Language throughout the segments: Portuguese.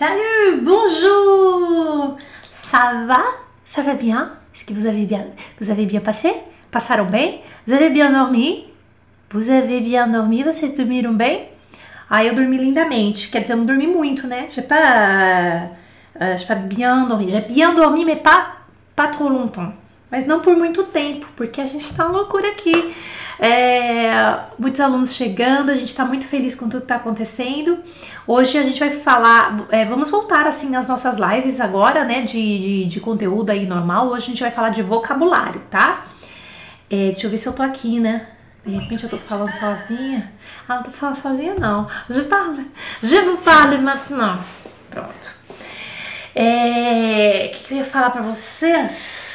Salut, bonjour. Ça va? Ça va bien? Est-ce que vous avez bien, vous avez bien passé? Passaram bem? Vous avez bien dormi? Vous avez bien dormi? Vocês dormiram bem? Ah, eu dormi lindamente. Quer dizer, eu não dormi muito, né? J'ai pas, uh, j'ai pas bien dormi. J'ai bien dormi, mais pas, pas trop longtemps. Mas não por muito tempo, porque a gente tá loucura aqui. É, muitos alunos chegando, a gente está muito feliz com tudo que está acontecendo. Hoje a gente vai falar, é, vamos voltar assim às nossas lives agora, né, de, de, de, conteúdo aí normal. Hoje a gente vai falar de vocabulário, tá? É, deixa eu ver se eu tô aqui, né? De repente eu tô falando sozinha. Ah, não tô falando sozinha, não. Je parle, je vous parle maintenant. Pronto. É, o que, que eu ia falar pra vocês?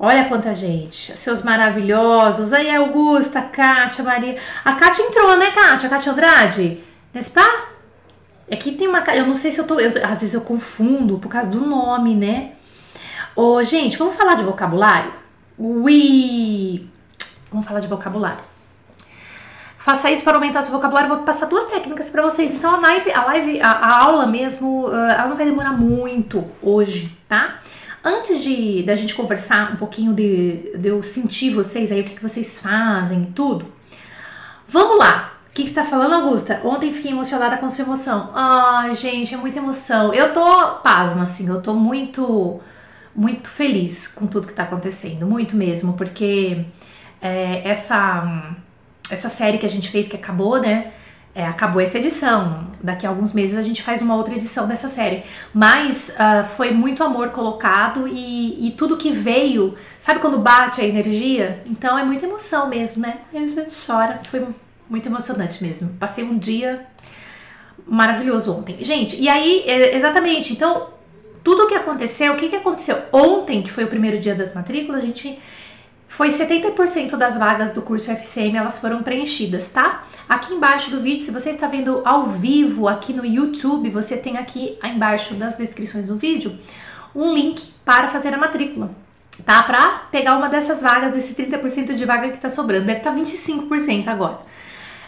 Olha quanta gente, seus maravilhosos. Aí, Augusta, Kátia, Maria. A Kátia entrou, né, Kátia? A Kátia Andrade? Nesse pá? Aqui tem uma. Eu não sei se eu tô. Eu, às vezes eu confundo por causa do nome, né? Ô, gente, vamos falar de vocabulário? Ui! Vamos falar de vocabulário. Faça isso para aumentar seu vocabulário. vou passar duas técnicas para vocês. Então, a live, a, live, a, a aula mesmo, ela não vai demorar muito hoje, tá? Antes de da gente conversar um pouquinho de, de eu sentir vocês aí, o que, que vocês fazem e tudo, vamos lá. O que, que você tá falando, Augusta? Ontem fiquei emocionada com sua emoção. Ai, gente, é muita emoção. Eu tô pasma, assim, eu tô muito, muito feliz com tudo que tá acontecendo, muito mesmo, porque é, essa, essa série que a gente fez, que acabou, né? É, acabou essa edição. Daqui a alguns meses a gente faz uma outra edição dessa série. Mas uh, foi muito amor colocado e, e, tudo que veio, sabe quando bate a energia? Então é muita emoção mesmo, né? E a gente chora. Foi muito emocionante mesmo. Passei um dia maravilhoso ontem. Gente, e aí, exatamente, então, tudo o que aconteceu, o que, que aconteceu ontem, que foi o primeiro dia das matrículas, a gente foi 70% das vagas do curso FCM, elas foram preenchidas, tá? Aqui embaixo do vídeo, se você está vendo ao vivo aqui no YouTube, você tem aqui embaixo das descrições do vídeo um link para fazer a matrícula, tá? Para pegar uma dessas vagas, desse 30% de vaga que está sobrando, deve estar tá 25% agora.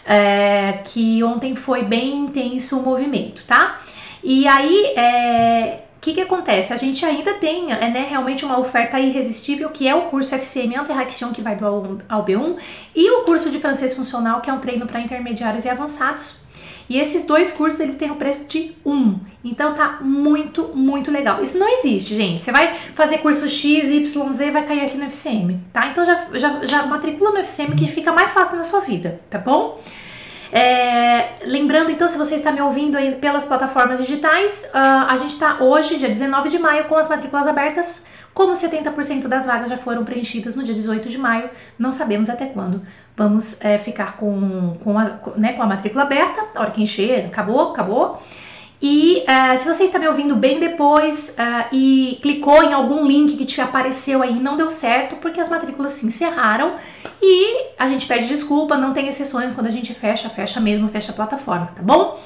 É, que ontem foi bem intenso o movimento, tá? E aí, é, o que, que acontece? A gente ainda tem é, né, realmente uma oferta irresistível, que é o curso FCM Interaction, que vai do ao B1, e o curso de francês funcional, que é um treino para intermediários e avançados. E esses dois cursos, eles têm o preço de um. Então tá muito, muito legal. Isso não existe, gente. Você vai fazer curso X, Y, Z, vai cair aqui no FCM, tá? Então já, já, já matricula no FCM que fica mais fácil na sua vida, tá bom? É, lembrando, então, se você está me ouvindo aí pelas plataformas digitais, uh, a gente está hoje, dia 19 de maio, com as matrículas abertas. Como 70% das vagas já foram preenchidas no dia 18 de maio, não sabemos até quando vamos é, ficar com, com, a, né, com a matrícula aberta. A hora que encher, acabou, acabou. E uh, se você está me ouvindo bem depois uh, e clicou em algum link que te apareceu aí não deu certo, porque as matrículas se encerraram e a gente pede desculpa, não tem exceções quando a gente fecha, fecha mesmo, fecha a plataforma, tá bom?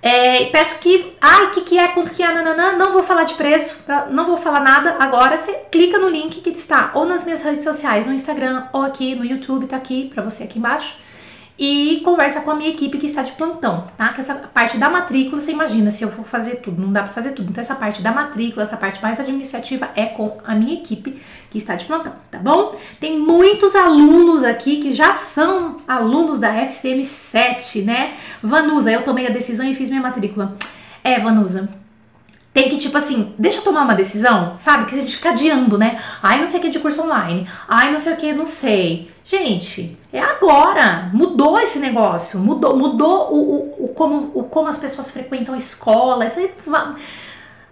É, peço que, ai, que que é, quanto que é, nananã, não vou falar de preço, não vou falar nada agora, você clica no link que está ou nas minhas redes sociais, no Instagram ou aqui no YouTube, tá aqui para você aqui embaixo e conversa com a minha equipe que está de plantão, tá? Que essa parte da matrícula, você imagina, se eu for fazer tudo, não dá para fazer tudo. Então, essa parte da matrícula, essa parte mais administrativa é com a minha equipe que está de plantão, tá bom? Tem muitos alunos aqui que já são alunos da FCM 7, né? Vanusa, eu tomei a decisão e fiz minha matrícula. É, Vanusa, tem que, tipo assim, deixa eu tomar uma decisão, sabe? Que a gente fica adiando, né? Ai, não sei o que de curso online. Ai, não sei o que, não sei. Gente, é agora. Mudou esse negócio. Mudou, mudou o, o, o como, o, como as pessoas frequentam a escola. Isso aí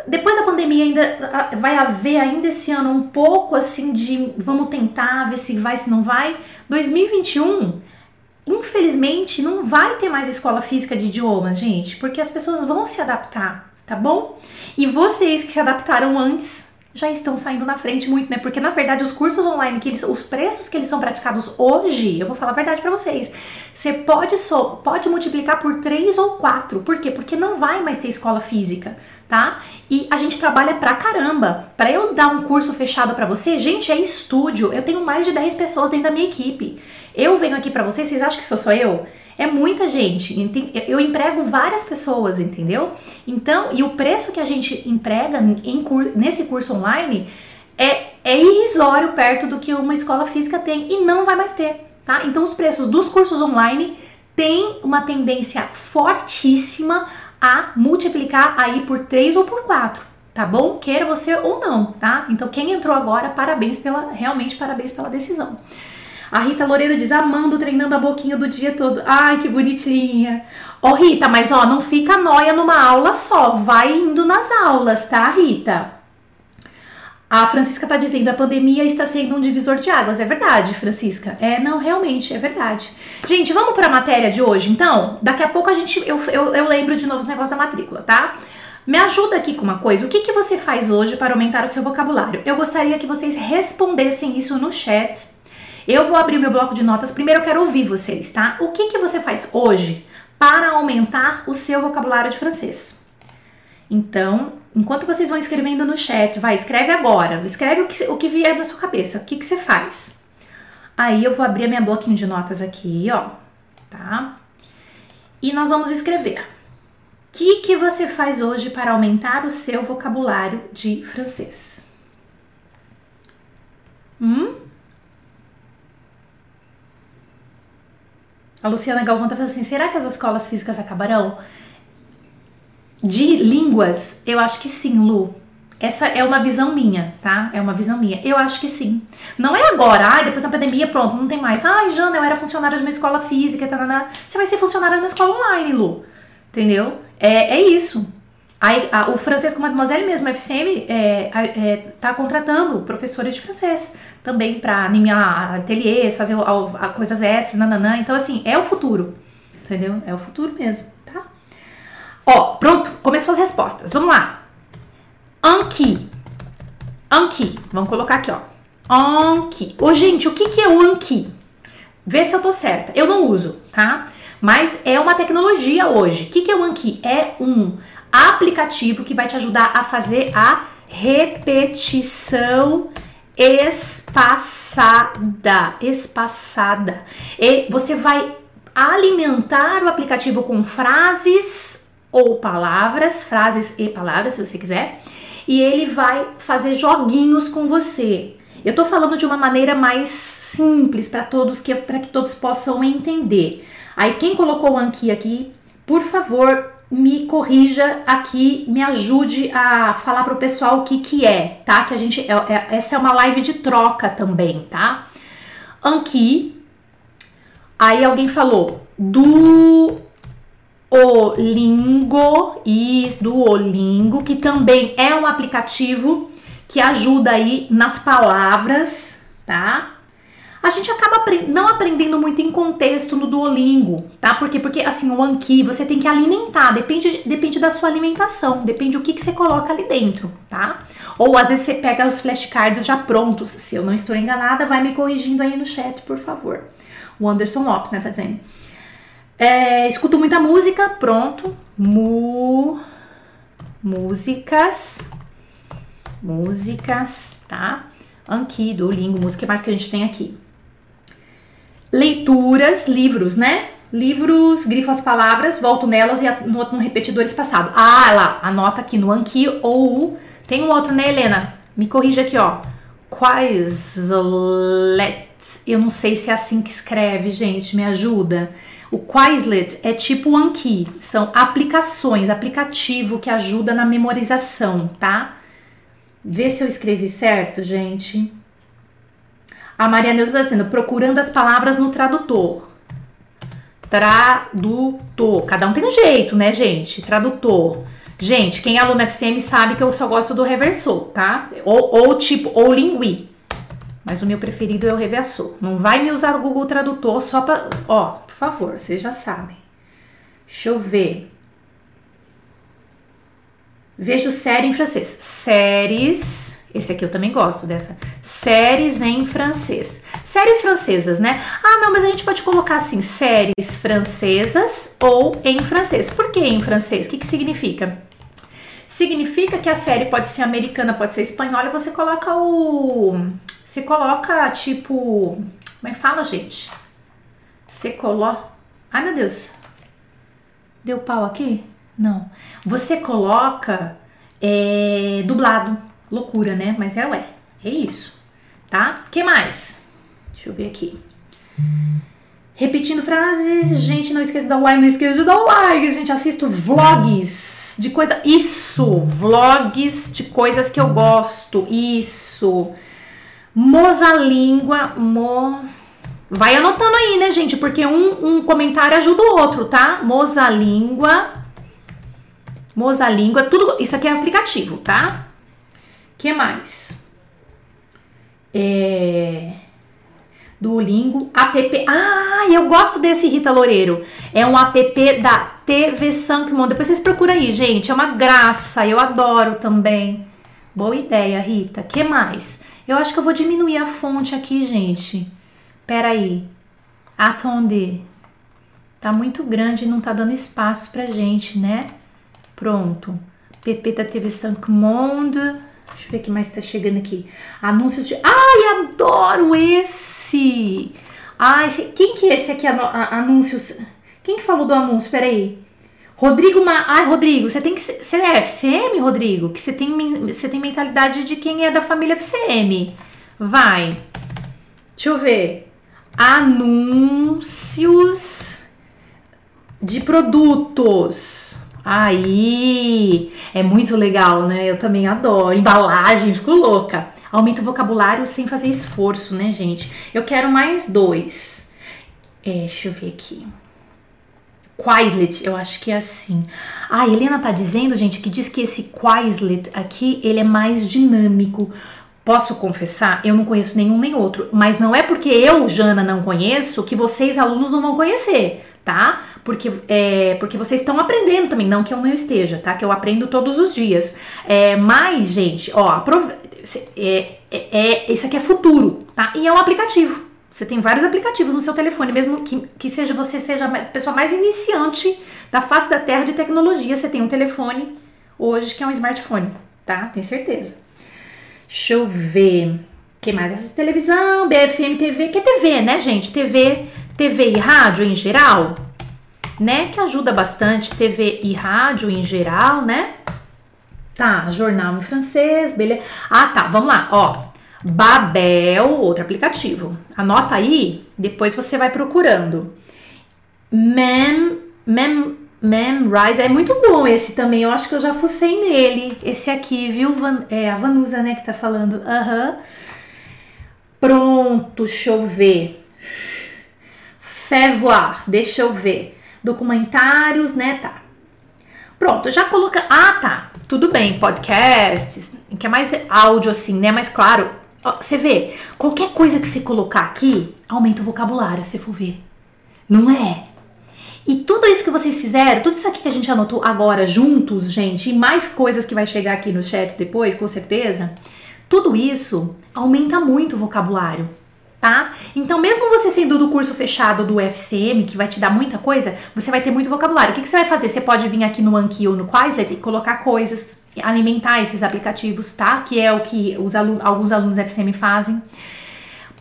depois da pandemia ainda vai haver ainda esse ano um pouco assim de vamos tentar ver se vai se não vai 2021 infelizmente não vai ter mais escola física de idiomas gente porque as pessoas vão se adaptar tá bom? E vocês que se adaptaram antes já estão saindo na frente muito, né? Porque na verdade os cursos online, que eles, os preços que eles são praticados hoje, eu vou falar a verdade para vocês, você pode só pode multiplicar por 3 ou 4. Por quê? Porque não vai mais ter escola física, tá? tá? E a gente trabalha pra caramba. Para eu dar um curso fechado para você, gente, é estúdio. Eu tenho mais de 10 pessoas dentro da minha equipe. Eu venho aqui para vocês, vocês acham que sou só eu? É muita gente. Eu emprego várias pessoas, entendeu? Então, e o preço que a gente emprega em, nesse curso online é, é irrisório perto do que uma escola física tem e não vai mais ter, tá? Então, os preços dos cursos online têm uma tendência fortíssima a multiplicar aí por 3 ou por 4, tá bom? Queira você ou não, tá? Então, quem entrou agora, parabéns pela, realmente parabéns pela decisão. A Rita Loureiro diz, amando treinando a boquinha do dia todo. Ai, que bonitinha. Ó, oh, Rita, mas ó, não fica noia numa aula só. Vai indo nas aulas, tá, Rita? A Francisca tá dizendo, a pandemia está sendo um divisor de águas. É verdade, Francisca. É, não, realmente, é verdade. Gente, vamos para a matéria de hoje, então? Daqui a pouco a gente, eu, eu, eu lembro de novo do negócio da matrícula, tá? Me ajuda aqui com uma coisa. O que, que você faz hoje para aumentar o seu vocabulário? Eu gostaria que vocês respondessem isso no chat eu vou abrir meu bloco de notas. Primeiro eu quero ouvir vocês, tá? O que, que você faz hoje para aumentar o seu vocabulário de francês? Então, enquanto vocês vão escrevendo no chat, vai, escreve agora. Escreve o que, o que vier na sua cabeça. O que, que você faz? Aí eu vou abrir minha bloquinho de notas aqui, ó. Tá? E nós vamos escrever. O que, que você faz hoje para aumentar o seu vocabulário de francês? Hum? A Luciana Galvão tá falando assim: será que as escolas físicas acabarão? De línguas, eu acho que sim, Lu. Essa é uma visão minha, tá? É uma visão minha. Eu acho que sim. Não é agora, ah, depois da pandemia, pronto, não tem mais. Ai, Jana, eu era funcionária de uma escola física, tá. Você vai ser funcionária de uma escola online, Lu. Entendeu? É, é isso. Aí, a, o francês com Mademoiselle mesmo, o FCM, é, é, tá contratando professores de francês também para animar ateliês, fazer coisas extras, nananã. Então, assim, é o futuro, entendeu? É o futuro mesmo, tá? Ó, pronto, começou as respostas. Vamos lá. Anki. Anki. Vamos colocar aqui, ó. Anki. Ô, gente, o que, que é o Anki? Vê se eu tô certa. Eu não uso, tá? Mas é uma tecnologia hoje. O que, que é o Anki? É um aplicativo que vai te ajudar a fazer a repetição espaçada, espaçada. E você vai alimentar o aplicativo com frases ou palavras, frases e palavras, se você quiser, e ele vai fazer joguinhos com você. Eu tô falando de uma maneira mais simples para todos que para que todos possam entender. Aí quem colocou o Anki aqui, por favor, me corrija aqui, me ajude a falar para o pessoal o que que é, tá? Que a gente, é, é, essa é uma live de troca também, tá? Anki, aí alguém falou do Olingo, isso, do Olingo, que também é um aplicativo que ajuda aí nas palavras, tá? A gente acaba não aprendendo muito em contexto no Duolingo, tá? Porque, porque assim, o Anki você tem que alimentar, depende, depende da sua alimentação, depende do que, que você coloca ali dentro, tá? Ou às vezes você pega os flashcards já prontos, se eu não estou enganada, vai me corrigindo aí no chat, por favor. O Anderson Lopes, né, tá dizendo. É, escuto muita música, pronto. Mu, músicas, músicas, tá? Anki, Duolingo, música, mais que a gente tem aqui? Leituras, livros, né? Livros, grifo as palavras, volto nelas e anoto no repetidor espaçado. Ah, lá, anota aqui no Anki ou tem um outro, né, Helena? Me corrija aqui, ó. Quizlet. Eu não sei se é assim que escreve, gente, me ajuda. O Quizlet é tipo o Anki, são aplicações, aplicativo que ajuda na memorização, tá? Vê se eu escrevi certo, gente. A Maria Neuza está dizendo, procurando as palavras no tradutor. Tradutor. Cada um tem um jeito, né, gente? Tradutor. Gente, quem é aluno FCM sabe que eu só gosto do reversor, tá? Ou, ou tipo, ou lingui. Mas o meu preferido é o reversor. Não vai me usar o Google Tradutor só pra... Ó, por favor, vocês já sabem. Deixa eu ver. Vejo série em francês. Séries esse aqui eu também gosto dessa. Séries em francês. Séries francesas, né? Ah, não, mas a gente pode colocar assim, séries francesas ou em francês. Por que em francês? O que, que significa? significa que a série pode ser americana, pode ser espanhola, você coloca o. Você coloca tipo. Como é que fala, gente? Você coloca. Ai meu Deus. Deu pau aqui? Não. Você coloca é, dublado. Loucura, né? Mas é ué. É isso. Tá? que mais? Deixa eu ver aqui. Repetindo frases, gente, não esqueça de dar like, não esqueça de dar like, gente, assisto vlogs de coisa, isso, vlogs de coisas que eu gosto, isso, moza língua, mo, vai anotando aí, né, gente, porque um, um comentário ajuda o outro, tá, moza língua, moza língua, tudo, isso aqui é aplicativo, tá, que mais? É... Duolingo, app. Ah, eu gosto desse Rita Loureiro. É um app da TV Sankmon. Depois vocês procuram aí, gente. É uma graça. Eu adoro também. Boa ideia, Rita. que mais? Eu acho que eu vou diminuir a fonte aqui, gente. Pera aí. Attendez. Tá muito grande e não tá dando espaço pra gente, né? Pronto. PP da TV Sankmonde. Deixa eu ver o que mais tá chegando aqui. Anúncios de. Ai, adoro esse! esse. Ah, esse, quem que é esse aqui, anúncios? Quem que falou do anúncio? Peraí. Rodrigo Ma... Ai, Rodrigo, você tem que. Você é FCM, Rodrigo? Que você tem, você tem mentalidade de quem é da família FCM. Vai. Deixa eu ver. Anúncios de produtos. Aí, é muito legal, né? Eu também adoro. Embalagem, fico louca. Aumenta o vocabulário sem fazer esforço, né, gente? Eu quero mais dois. É, deixa eu ver aqui. Quizlet, eu acho que é assim. Ah, Helena tá dizendo, gente, que diz que esse Quizlet aqui, ele é mais dinâmico. Posso confessar, eu não conheço nenhum nem outro, mas não é porque eu, Jana, não conheço que vocês, alunos, não vão conhecer, tá? Porque, é, porque vocês estão aprendendo também, não que eu não esteja, tá? Que eu aprendo todos os dias. É, mas, gente, ó, é, é, é, isso aqui é futuro, tá? E é um aplicativo. Você tem vários aplicativos no seu telefone, mesmo que, que seja você seja a pessoa mais iniciante da face da terra de tecnologia, você tem um telefone hoje que é um smartphone, tá? Tenho certeza. Deixa eu ver. que mais? Essa televisão, BFM TV, que é TV, né, gente? TV, TV e rádio em geral, né? Que ajuda bastante, TV e rádio em geral, né? Tá, jornal em francês, beleza. Ah, tá, vamos lá, ó. Babel, outro aplicativo. Anota aí, depois você vai procurando. Mem, mem, Memrise, é muito bom esse também, eu acho que eu já fucei nele. Esse aqui, viu? Van, é a Vanusa, né, que tá falando. Aham. Uhum. Pronto, deixa eu ver. Fevoir, deixa eu ver. Documentários, né, tá. Pronto, já coloca. Ah, tá. Tudo bem, podcasts, que é mais áudio assim, né? Mas claro, você vê, qualquer coisa que você colocar aqui aumenta o vocabulário, se for ver. Não é? E tudo isso que vocês fizeram, tudo isso aqui que a gente anotou agora juntos, gente, e mais coisas que vai chegar aqui no chat depois, com certeza, tudo isso aumenta muito o vocabulário tá? Então, mesmo você sendo do curso fechado do FCM, que vai te dar muita coisa, você vai ter muito vocabulário. O que, que você vai fazer? Você pode vir aqui no Anki ou no Quizlet e colocar coisas, alimentar esses aplicativos, tá? Que é o que os alunos, alguns alunos FCM fazem.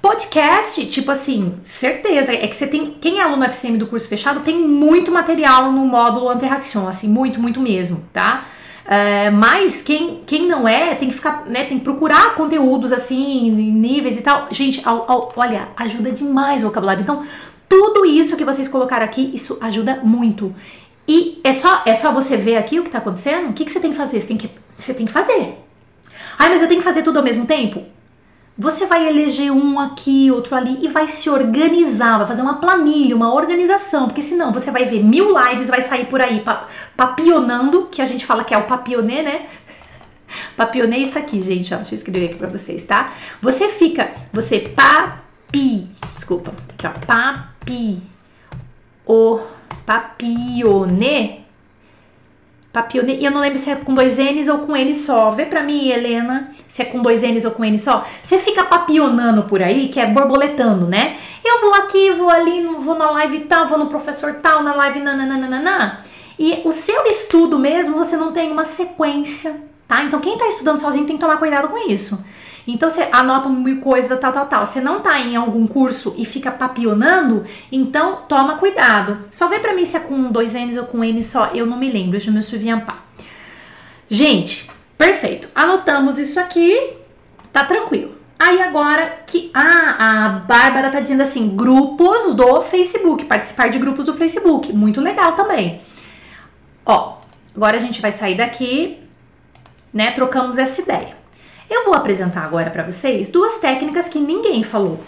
Podcast, tipo assim, certeza, é que você tem, quem é aluno FCM do curso fechado tem muito material no módulo Interaction, assim, muito, muito mesmo, tá? É, mas quem, quem não é, tem que ficar, né, tem que procurar conteúdos assim, níveis e tal. Gente, ao, ao, olha, ajuda demais o vocabulário. Então, tudo isso que vocês colocaram aqui, isso ajuda muito. E é só, é só você ver aqui o que tá acontecendo? O que, que você tem que fazer? Você tem que, você tem que fazer. Ai, mas eu tenho que fazer tudo ao mesmo tempo? Você vai eleger um aqui, outro ali e vai se organizar, vai fazer uma planilha, uma organização, porque senão você vai ver mil lives, vai sair por aí papionando, que a gente fala que é o papionê, né? Papionê é isso aqui, gente, ó, deixa eu escrever aqui pra vocês, tá? Você fica, você papi, desculpa, aqui ó, papi, o papionê, Papionê. E eu não lembro se é com dois N's ou com N só. Vê pra mim, Helena, se é com dois N's ou com N só. Você fica papionando por aí, que é borboletando, né? Eu vou aqui, vou ali, vou na live tal, vou no professor tal, na live nananana. E o seu estudo mesmo, você não tem uma sequência, tá? Então quem tá estudando sozinho tem que tomar cuidado com isso. Então você anota mil coisas, tal, tal, tal. Você não tá em algum curso e fica papionando, então toma cuidado. Só vê pra mim se é com dois N's ou com N só, eu não me lembro, je me souviens pas. Gente, perfeito. Anotamos isso aqui, tá tranquilo. Aí agora que ah, a Bárbara tá dizendo assim, grupos do Facebook, participar de grupos do Facebook, muito legal também. Ó, agora a gente vai sair daqui, né? Trocamos essa ideia. Eu vou apresentar agora para vocês duas técnicas que ninguém falou.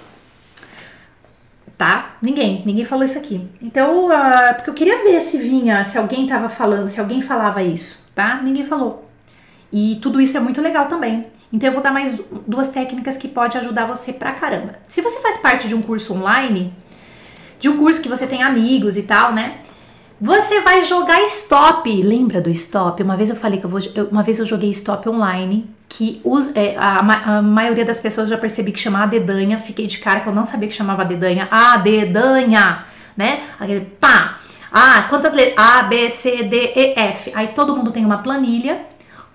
Tá? Ninguém, ninguém falou isso aqui. Então, uh, porque eu queria ver se vinha, se alguém tava falando, se alguém falava isso, tá? Ninguém falou. E tudo isso é muito legal também. Então, eu vou dar mais duas técnicas que pode ajudar você pra caramba. Se você faz parte de um curso online, de um curso que você tem amigos e tal, né? Você vai jogar stop. Lembra do stop? Uma vez eu falei que eu vou. Uma vez eu joguei stop online. Que os, é, a, a, maioria das pessoas já percebi que chamava dedanha. Fiquei de cara que eu não sabia que chamava dedanha. A dedanha, né? Aquele pá. Ah, quantas letras? A, B, C, D, E, F. Aí todo mundo tem uma planilha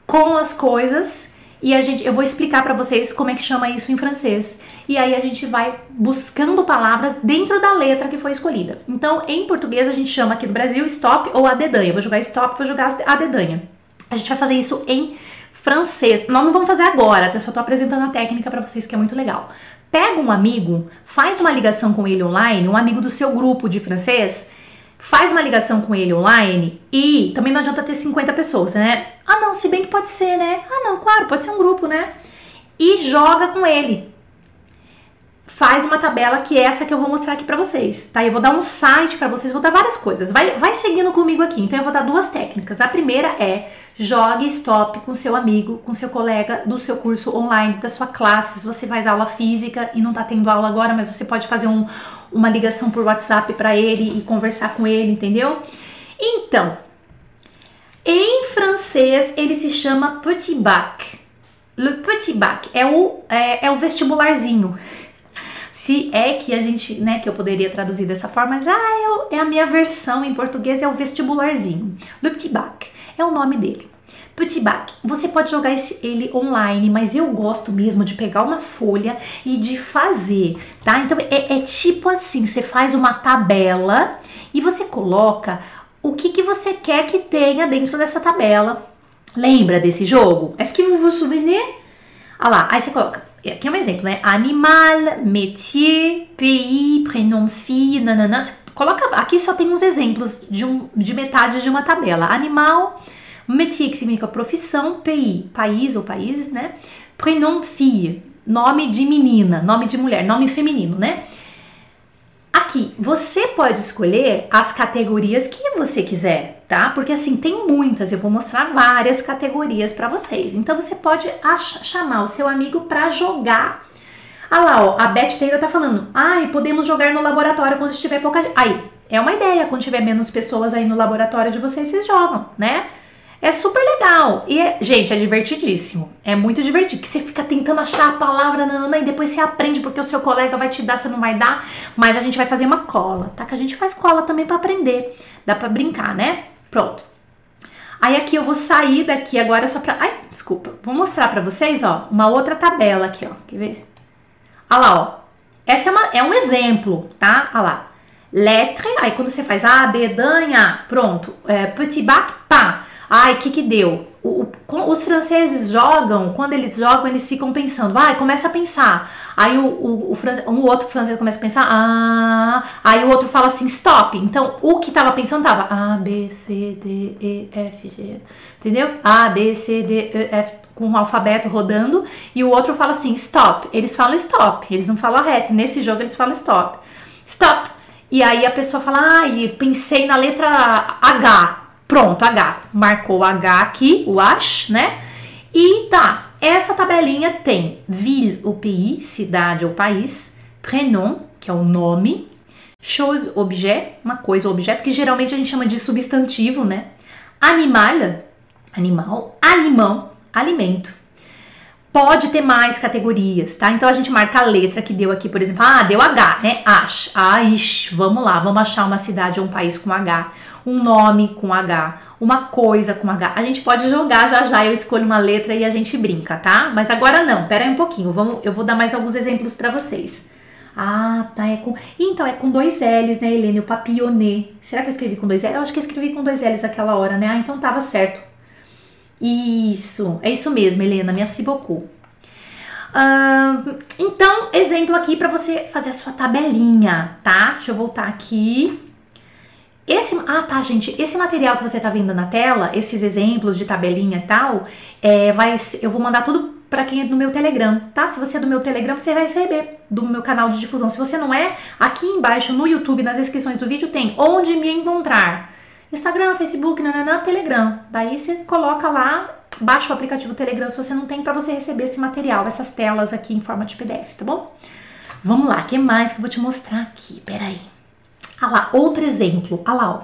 com as coisas e a gente, eu vou explicar para vocês como é que chama isso em francês. E aí a gente vai buscando palavras dentro da letra que foi escolhida. Então, em português a gente chama aqui no Brasil stop ou a dedanha. Vou jogar stop, vou jogar a dedanha. A gente vai fazer isso em francês. Nós não vamos fazer agora, eu só tô apresentando a técnica para vocês que é muito legal. Pega um amigo, faz uma ligação com ele online, um amigo do seu grupo de francês, faz uma ligação com ele online e também não adianta ter 50 pessoas, né? Ah, não, se bem que pode ser, né? Ah, não, claro, pode ser um grupo, né? E joga com ele. Faz uma tabela que é essa que eu vou mostrar aqui pra vocês, tá? Eu vou dar um site pra vocês, vou dar várias coisas. Vai, vai seguindo comigo aqui. Então eu vou dar duas técnicas. A primeira é jogue stop com seu amigo, com seu colega do seu curso online, da sua classe. Se você faz aula física e não tá tendo aula agora, mas você pode fazer um, uma ligação por WhatsApp para ele e conversar com ele, entendeu? Então, em francês ele se chama petit bac. Le petit bac é o, é, é o vestibularzinho. Se é que a gente, né, que eu poderia traduzir dessa forma, mas ah, é, é a minha versão em português, é o vestibularzinho. Le petit bac é o nome dele. Petit bac, você pode jogar esse, ele online, mas eu gosto mesmo de pegar uma folha e de fazer, tá? Então é, é tipo assim, você faz uma tabela e você coloca o que, que você quer que tenha dentro dessa tabela. Lembra desse jogo? Est-ce que vous vous souvenez? Ah lá, aí você coloca, aqui é um exemplo, né? Animal, métier, pays, prénom, fille, nananã. Você coloca, aqui só tem uns exemplos de, um, de metade de uma tabela. Animal, métier, que significa profissão, pays, país ou países, né? Prénom, fille, nome de menina, nome de mulher, nome feminino, né? Aqui, você pode escolher as categorias que você quiser, tá? Porque assim, tem muitas, eu vou mostrar várias categorias para vocês. Então você pode chamar o seu amigo para jogar. Ah lá, ó, a Beth Taylor tá falando, ai, podemos jogar no laboratório quando estiver pouca. Aí, é uma ideia, quando tiver menos pessoas aí no laboratório de vocês, vocês jogam, né? É super legal. E, é, gente, é divertidíssimo. É muito divertido. Que você fica tentando achar a palavra nanana, e depois você aprende porque o seu colega vai te dar, você não vai dar. Mas a gente vai fazer uma cola, tá? Que a gente faz cola também para aprender. Dá para brincar, né? Pronto. Aí aqui eu vou sair daqui agora só pra... Ai, desculpa. Vou mostrar pra vocês, ó, uma outra tabela aqui, ó. Quer ver? Olha lá, ó. Essa é, uma, é um exemplo, tá? Olha lá. Lettre, aí quando você faz A, B, danha, pronto. É, petit bac, pá. Ai, que que deu? O, o, os franceses jogam, quando eles jogam, eles ficam pensando, vai, começa a pensar. Aí o, o, outro francês começa a pensar, ah, aí o outro fala assim, stop. Então, o que tava pensando tava A, B, C, D, E, F, G, entendeu? A, B, C, D, E, F, com o alfabeto rodando, e o outro fala assim, stop. Eles falam stop, eles não falam ret. Nesse jogo eles falam stop. Stop. E aí a pessoa fala, ah, pensei na letra H. Pronto, H. Marcou H aqui, o ash, né? E tá, essa tabelinha tem ville ou pays, cidade ou país, prénom, que é o nome, chose, objet, uma coisa ou objeto, que geralmente a gente chama de substantivo, né? Animal, animal, alimão, alimento. Pode ter mais categorias, tá? Então a gente marca a letra que deu aqui, por exemplo, ah, deu H, né? Ash, Aish, vamos lá, vamos achar uma cidade ou um país com H, um nome com H, uma coisa com H. A gente pode jogar já já, eu escolho uma letra e a gente brinca, tá? Mas agora não, pera aí um pouquinho, vamos, eu vou dar mais alguns exemplos para vocês. Ah, tá, é com... Então, é com dois L's, né, Helene? O papillonê. Será que eu escrevi com dois L's? Eu acho que eu escrevi com dois L's aquela hora, né? Ah, então tava certo. Isso, é isso mesmo, Helena, merci beaucoup. Uh, então, exemplo aqui para você fazer a sua tabelinha, tá? Deixa eu voltar aqui. Esse, ah, tá, gente. Esse material que você tá vendo na tela, esses exemplos de tabelinha e tal, é, vai, eu vou mandar tudo para quem é do meu Telegram, tá? Se você é do meu Telegram, você vai receber do meu canal de difusão. Se você não é, aqui embaixo no YouTube, nas descrições do vídeo, tem onde me encontrar. Instagram, Facebook, nananã, Telegram. Daí você coloca lá, baixa o aplicativo Telegram se você não tem para você receber esse material, essas telas aqui em forma de PDF, tá bom? Vamos lá, o que mais que eu vou te mostrar aqui? Peraí. Ah lá, outro exemplo. Ah lá, ó.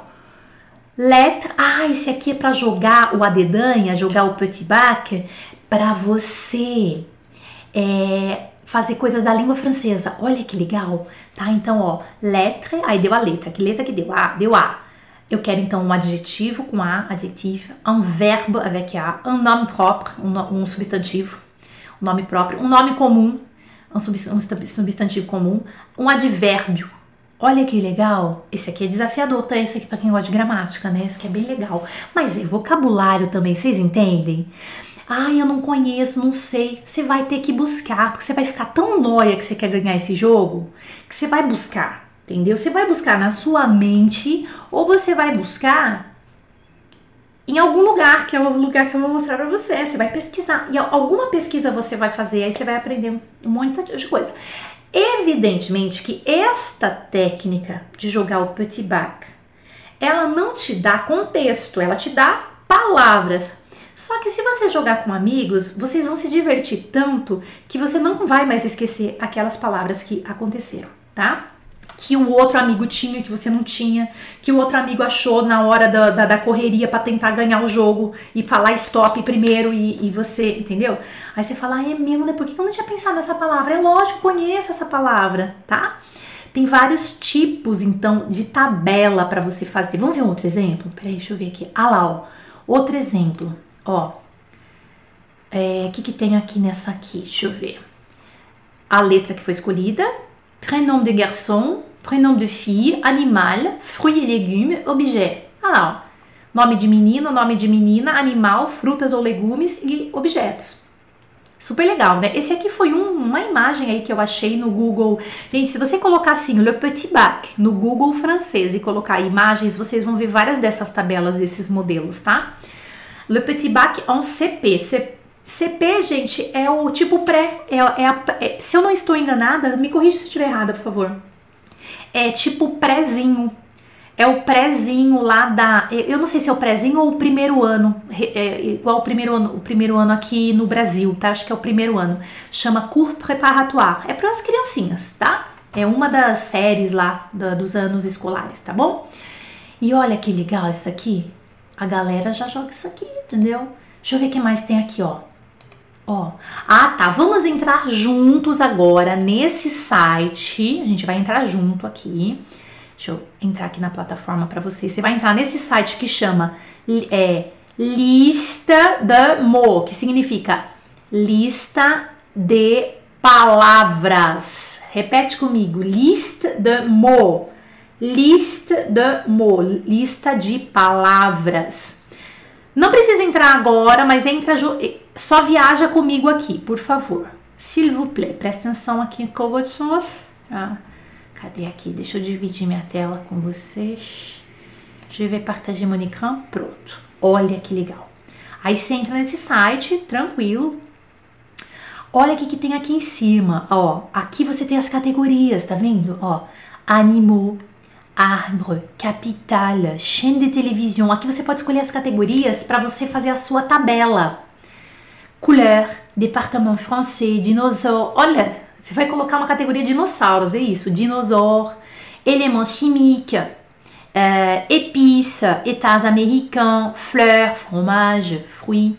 Letra. Ah, esse aqui é para jogar o adedanha, jogar o petit bac, para você é, fazer coisas da língua francesa. Olha que legal, tá? Então, ó, lettre, aí deu a letra. Que letra que deu? A, deu A. Eu quero então um adjetivo com A, adjetivo, um verbo avec A, um nome próprio, um, um substantivo, um nome próprio, um nome comum, um, substantivo comum, um advérbio. Olha que legal. Esse aqui é desafiador, tá? Esse aqui para quem gosta de gramática, né? Esse aqui é bem legal. Mas é vocabulário também, vocês entendem? Ah, eu não conheço, não sei. Você vai ter que buscar, porque você vai ficar tão noia que você quer ganhar esse jogo, que você vai buscar. Entendeu? Você vai buscar na sua mente ou você vai buscar em algum lugar, que é o lugar que eu vou mostrar para você. Você vai pesquisar. E alguma pesquisa você vai fazer, aí você vai aprender um monte de coisa. Evidentemente que esta técnica de jogar o petit bac, ela não te dá contexto, ela te dá palavras. Só que se você jogar com amigos, vocês vão se divertir tanto que você não vai mais esquecer aquelas palavras que aconteceram, tá? Que o outro amigo tinha, que você não tinha, que o outro amigo achou na hora da, da, da correria para tentar ganhar o jogo e falar stop primeiro e, e você, entendeu? Aí você fala, ah, é mesmo, né? Por que eu não tinha pensado nessa palavra? É lógico, conheço essa palavra, tá? Tem vários tipos, então, de tabela para você fazer. Vamos ver um outro exemplo? Peraí, deixa eu ver aqui. Ah lá, ó. Outro exemplo, ó. É, o que, que tem aqui nessa aqui? Deixa eu ver. A letra que foi escolhida, prénom de garçon, prénom de fille, animal, fruits et légumes, objet. Ah nome de menino, nome de menina, animal, frutas ou legumes e objetos. Super legal, né? Esse aqui foi um, uma imagem aí que eu achei no Google. Gente, se você colocar assim, Le Petit Bac, no Google francês e colocar imagens, vocês vão ver várias dessas tabelas, desses modelos, tá? Le Petit Bac en CP. CP CP, gente, é o tipo pré. É, é, a, é, se eu não estou enganada, me corrija se eu estiver errada, por favor. É tipo prézinho. É o prézinho lá da. Eu não sei se é o prézinho ou o primeiro ano. É igual o primeiro ano, o primeiro ano aqui no Brasil, tá? Acho que é o primeiro ano. Chama Cours Préparatoire. É para as criancinhas, tá? É uma das séries lá da, dos anos escolares, tá bom? E olha que legal isso aqui. A galera já joga isso aqui, entendeu? Deixa eu ver o que mais tem aqui, ó. Ó, ah tá, vamos entrar juntos agora nesse site. A gente vai entrar junto aqui. Deixa eu entrar aqui na plataforma para vocês. Você vai entrar nesse site que chama é, Lista de Mo, que significa lista de palavras. Repete comigo, lista de Mo. Lista de Mo, lista de palavras. Não precisa entrar agora, mas entra só viaja comigo aqui, por favor. S'il vous plaît, presta atenção aqui com vocês. Ah, cadê aqui? Deixa eu dividir minha tela com vocês. Je vais partager mon écran. Pronto. Olha que legal. Aí você entra nesse site, tranquilo. Olha o que, que tem aqui em cima, ó. Aqui você tem as categorias, tá vendo? Ó, animaux, arbre, capital, chaîne de televisão. Aqui você pode escolher as categorias para você fazer a sua tabela couleur, département français, dinosaure. Olha, você vai colocar uma categoria dinossauros, vê isso? Dinosaure, éléments chimiques, euh, épices, états américains, fleurs, fromage, fruits,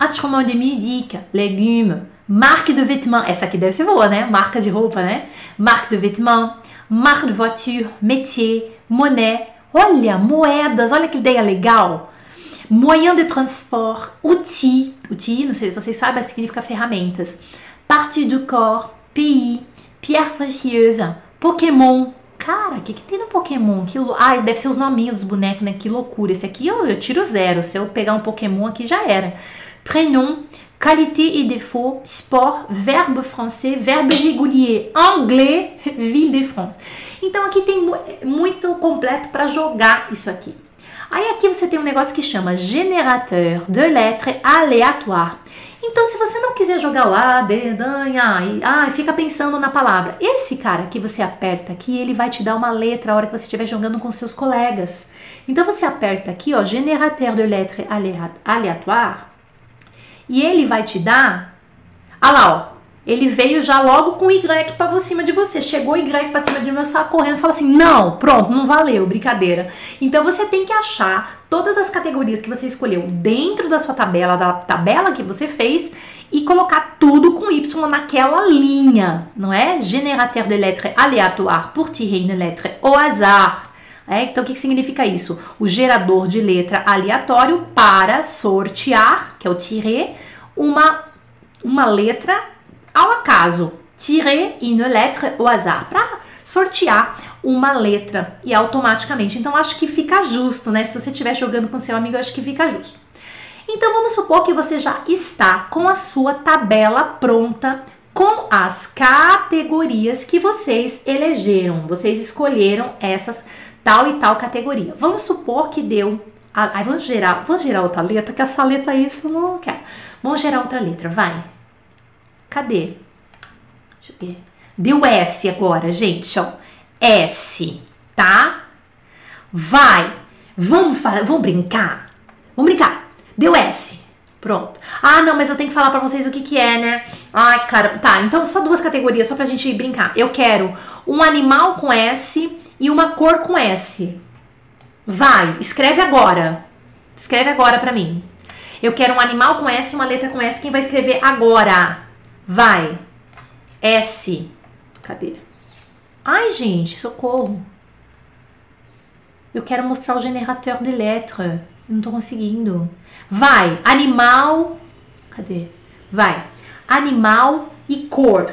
instruments de musique, légumes, marque de vêtements, essa aqui deve ser boa, né? Marca de roupa, né? Marque de vêtements, marque de voiture, métier, monnaie. Olha, moedas, olha que ideia legal. Moyen de transport, outil, outil, não sei se vocês sabem, significa ferramentas. Partie do corps, pays, pierre précieuse, Pokémon. Cara, o que, que tem no Pokémon? Que, ah, deve ser os nominhos dos bonecos, né? Que loucura. Esse aqui eu, eu tiro zero. Se eu pegar um Pokémon aqui já era. Prénom, qualité et défaut, sport, verbe français, verbe régulier, anglais, ville de France. Então aqui tem muito completo para jogar isso aqui. Aí aqui você tem um negócio que chama générateur de lettres aléatoire. Então, se você não quiser jogar o A, B, A, e, ah, fica pensando na palavra. Esse cara que você aperta aqui, ele vai te dar uma letra a hora que você estiver jogando com seus colegas. Então, você aperta aqui, ó, générateur de lettres aléatoire, e ele vai te dar. Ah lá, ó. Ele veio já logo com o Y para cima de você. Chegou o Y para cima de você, você correndo e fala assim: não, pronto, não valeu, brincadeira. Então você tem que achar todas as categorias que você escolheu dentro da sua tabela, da tabela que você fez, e colocar tudo com Y naquela linha, não é? Générateur de lettres aléatoire pour tirer une lettre au hasard. É, então, o que significa isso? O gerador de letra aleatório para sortear, que é o tirer, uma, uma letra ao acaso. Tirer une lettre au hasard. Para sortear uma letra e automaticamente. Então, acho que fica justo, né? Se você estiver jogando com seu amigo, acho que fica justo. Então, vamos supor que você já está com a sua tabela pronta com as categorias que vocês elegeram. Vocês escolheram essas tal e tal categoria. Vamos supor que deu. Aí vamos gerar, vamos gerar outra letra, que essa letra aí eu não quero. Vamos gerar outra letra, vai. Cadê? Deixa eu ver. Deu S agora, gente, ó. S, tá? Vai. Vamos, vamos brincar? Vamos brincar. Deu S. Pronto. Ah, não, mas eu tenho que falar pra vocês o que que é, né? Ai, cara. Tá, então só duas categorias, só pra gente brincar. Eu quero um animal com S e uma cor com S. Vai, escreve agora. Escreve agora pra mim. Eu quero um animal com S e uma letra com S. Quem vai escrever agora? Vai. S. Cadê? Ai, gente, socorro. Eu quero mostrar o generateur de lettres. Não tô conseguindo. Vai. Animal. Cadê? Vai. Animal e cor.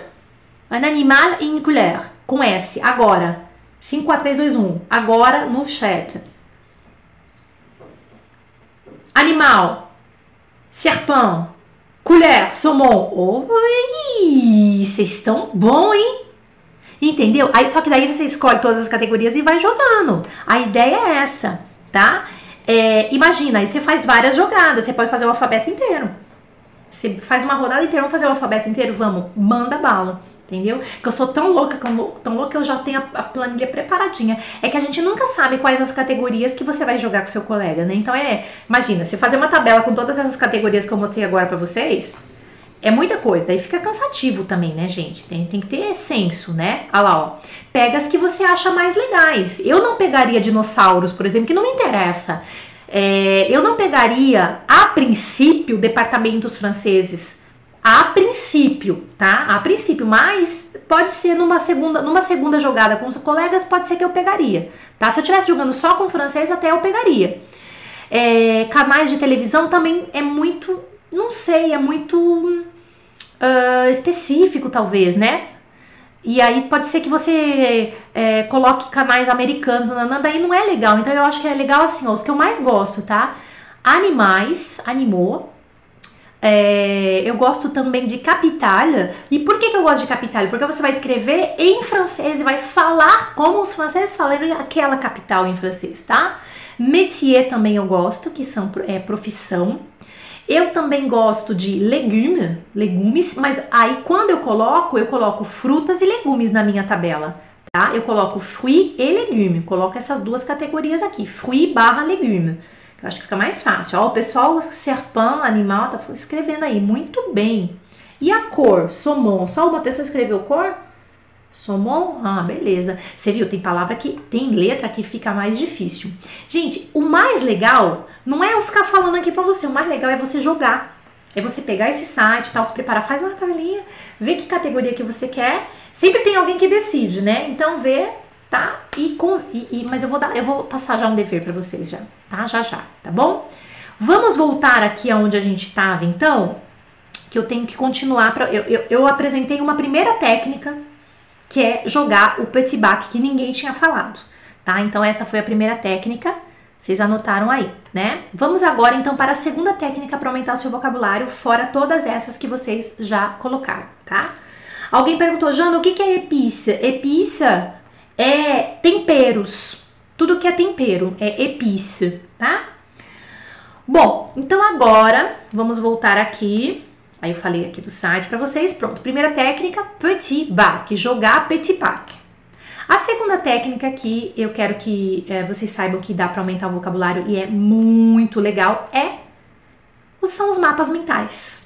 Un animal e couleur. Com S. Agora. 5, 4, 3, 2, 1. Agora no chat. Animal. Serpão. Colher. Saumon. Oi! Vocês estão bom, hein? Entendeu? Aí, só que daí você escolhe todas as categorias e vai jogando. A ideia é essa, tá? É, imagina, aí você faz várias jogadas. Você pode fazer o alfabeto inteiro. Você faz uma rodada inteira, vamos fazer o alfabeto inteiro? Vamos, manda bala entendeu? Que eu sou tão louca, tão louca que eu já tenho a, planilha preparadinha. É que a gente nunca sabe quais as categorias que você vai jogar com seu colega, né? Então é, imagina, se fazer uma tabela com todas essas categorias que eu mostrei agora para vocês, é muita coisa, daí fica cansativo também, né, gente? Tem, tem que ter senso, né? Olha lá, ó. Pega as que você acha mais legais. Eu não pegaria dinossauros, por exemplo, que não me interessa. É, eu não pegaria, a princípio, departamentos franceses a princípio, tá? A princípio, mas pode ser numa segunda, numa segunda jogada com os colegas, pode ser que eu pegaria, tá? Se eu estivesse jogando só com francês, até eu pegaria. É, canais de televisão também é muito, não sei, é muito uh, específico, talvez, né? E aí pode ser que você é, coloque canais americanos, daí não é legal. Então eu acho que é legal assim, ó, os que eu mais gosto, tá? Animais, animou, é, eu gosto também de capital. E por que, que eu gosto de capital? Porque você vai escrever em francês e vai falar como os franceses falam aquela capital em francês, tá? Métier também eu gosto, que são é, profissão. Eu também gosto de legume, legumes, mas aí quando eu coloco, eu coloco frutas e legumes na minha tabela, tá? Eu coloco fruit e legume, coloco essas duas categorias aqui, fruit barra legume. Eu acho que fica mais fácil. Ó, o pessoal serpão, animal, tá escrevendo aí. Muito bem. E a cor? Somon. Só uma pessoa escreveu cor? Somon? Ah, beleza. Você viu, tem palavra que tem letra que fica mais difícil. Gente, o mais legal não é eu ficar falando aqui pra você, o mais legal é você jogar. É você pegar esse site, tal, se preparar, faz uma tabelinha, vê que categoria que você quer. Sempre tem alguém que decide, né? Então vê, tá? E, com, e, e mas eu vou dar, eu vou passar já um dever para vocês já, tá? Já já, tá bom? Vamos voltar aqui aonde a gente estava, então, que eu tenho que continuar para eu, eu, eu apresentei uma primeira técnica que é jogar o petit bac que ninguém tinha falado, tá? Então essa foi a primeira técnica. Vocês anotaram aí, né? Vamos agora então para a segunda técnica para aumentar o seu vocabulário, fora todas essas que vocês já colocaram, tá? Alguém perguntou, Jana, o que é epícia? Epícia é temperos. Tudo que é tempero é epícia, tá? Bom, então agora vamos voltar aqui. Aí eu falei aqui do site para vocês. Pronto, primeira técnica, petit bac, jogar petit bac. A segunda técnica aqui, eu quero que é, vocês saibam que dá para aumentar o vocabulário e é muito legal, é são os mapas mentais,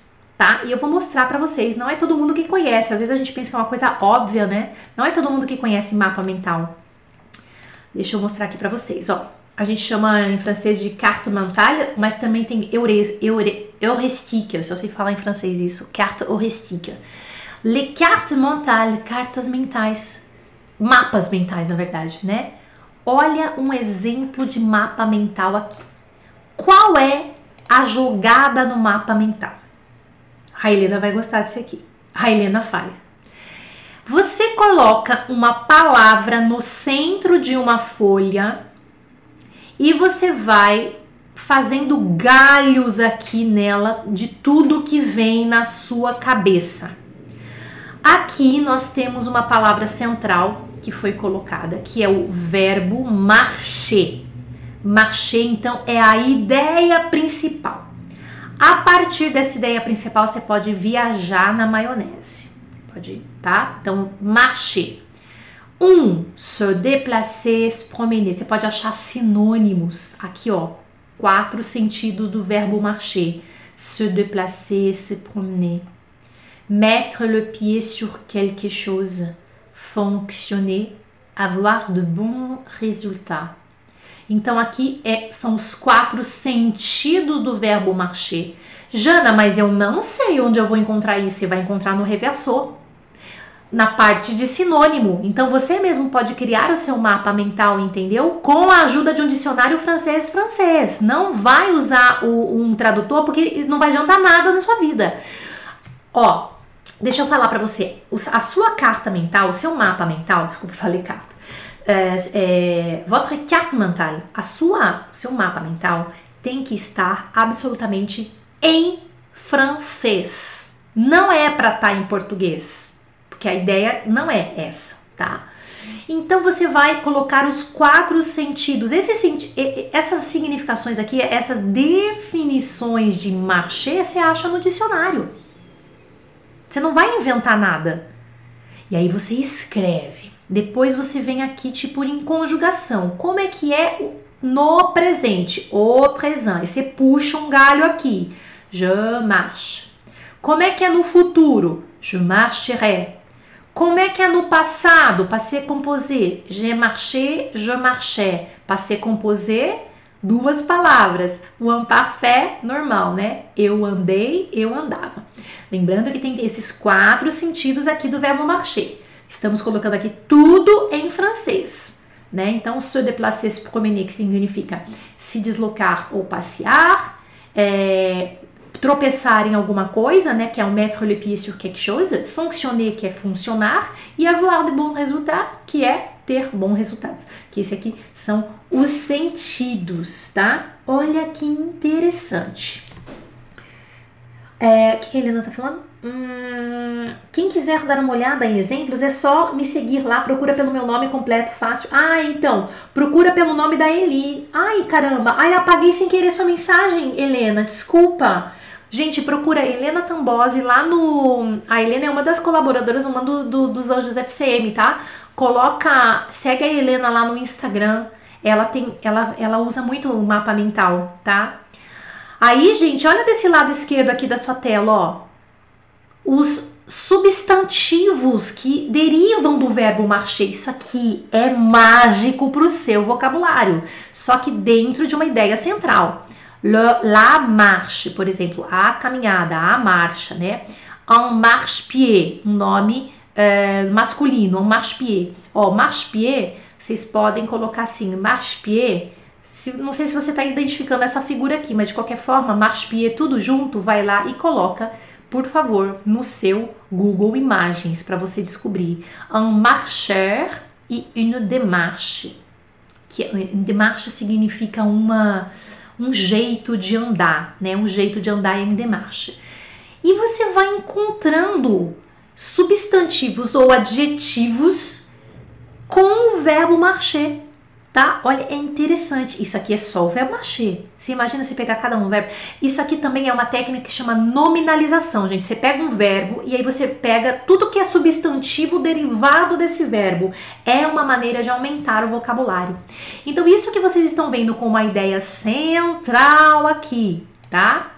tá? E eu vou mostrar para vocês, não é todo mundo que conhece, às vezes a gente pensa que é uma coisa óbvia, né? Não é todo mundo que conhece mapa mental. Deixa eu mostrar aqui para vocês, ó. A gente chama em francês de carte mentale, mas também tem eure, eure, heuristique, eu sei falar em francês isso, carte heuristique. Les cartes mentales, cartas mentais mapas mentais, na verdade, né? Olha um exemplo de mapa mental aqui. Qual é a jogada no mapa mental? A Helena vai gostar disso aqui. A Helena faz. Você coloca uma palavra no centro de uma folha e você vai fazendo galhos aqui nela de tudo que vem na sua cabeça. Aqui nós temos uma palavra central que foi colocada, que é o verbo marcher. Marcher, então, é a ideia principal. A partir dessa ideia principal, você pode viajar na maionese. Pode tá? Então, marcher. Um, se déplacer, se promener. Você pode achar sinônimos aqui, ó. Quatro sentidos do verbo marcher. Se déplacer, se promener. Mettre le pied sur quelque chose fonctionner, avoir de bons résultats. Então aqui é, são os quatro sentidos do verbo marcher. Jana, mas eu não sei onde eu vou encontrar isso. Você vai encontrar no reversor, na parte de sinônimo. Então você mesmo pode criar o seu mapa mental, entendeu? Com a ajuda de um dicionário francês-francês. Não vai usar o, um tradutor porque não vai adiantar nada na sua vida. Ó, Deixa eu falar para você, a sua carta mental, o seu mapa mental, desculpa, falei carta. É, é, votre carte mentale, a sua, seu mapa mental tem que estar absolutamente em francês. Não é para estar tá em português, porque a ideia não é essa, tá? Então você vai colocar os quatro sentidos. Esse, essas significações aqui, essas definições de marché, você acha no dicionário. Você não vai inventar nada. E aí você escreve. Depois você vem aqui tipo em conjugação. Como é que é no presente? O present. E você puxa um galho aqui. Je marche. Como é que é no futuro? Je marcherai. Como é que é no passado? Passé composé. J'ai marché, je marchais. Passé composé, duas palavras. O un parfait, normal, né? Eu andei, eu andava. Lembrando que tem esses quatro sentidos aqui do verbo marcher. Estamos colocando aqui tudo em francês, né? Então, se déplacer, se promener, que significa se deslocar ou passear, é, tropeçar em alguma coisa, né, que é um mettre le pied sur quelque chose, fonctionner, que é funcionar, e avoir de bons résultats, que é ter bons resultados. Que esse aqui são os sentidos, tá? Olha que interessante. É, o que a Helena tá falando? Hum, quem quiser dar uma olhada em exemplos, é só me seguir lá, procura pelo meu nome completo, fácil. Ah, então, procura pelo nome da Eli. Ai, caramba, ai, apaguei sem querer sua mensagem, Helena, desculpa. Gente, procura Helena Tambose lá no. A Helena é uma das colaboradoras, uma do, do, dos Anjos FCM, tá? Coloca, segue a Helena lá no Instagram. Ela tem, ela, ela usa muito o mapa mental, tá? Aí, gente, olha desse lado esquerdo aqui da sua tela, ó. Os substantivos que derivam do verbo marcher. Isso aqui é mágico para o seu vocabulário, só que dentro de uma ideia central. Le, la marche, por exemplo, a caminhada, a marcha, né? En marche-pied, um nome é, masculino, en marche-pied. Ó, marche-pied, vocês podem colocar assim, marche-pied. Não sei se você está identificando essa figura aqui, mas de qualquer forma, marche-pied, tudo junto, vai lá e coloca por favor, no seu Google Imagens para você descobrir un marcheur e une démarche. Que démarche significa uma um jeito de andar, né? Um jeito de andar em démarche. E você vai encontrando substantivos ou adjetivos com o verbo marcher tá? Olha, é interessante. Isso aqui é só o verbo marcher. Você imagina você pegar cada um verbo. Isso aqui também é uma técnica que chama nominalização, gente. Você pega um verbo e aí você pega tudo que é substantivo derivado desse verbo. É uma maneira de aumentar o vocabulário. Então, isso que vocês estão vendo com uma ideia central aqui, tá?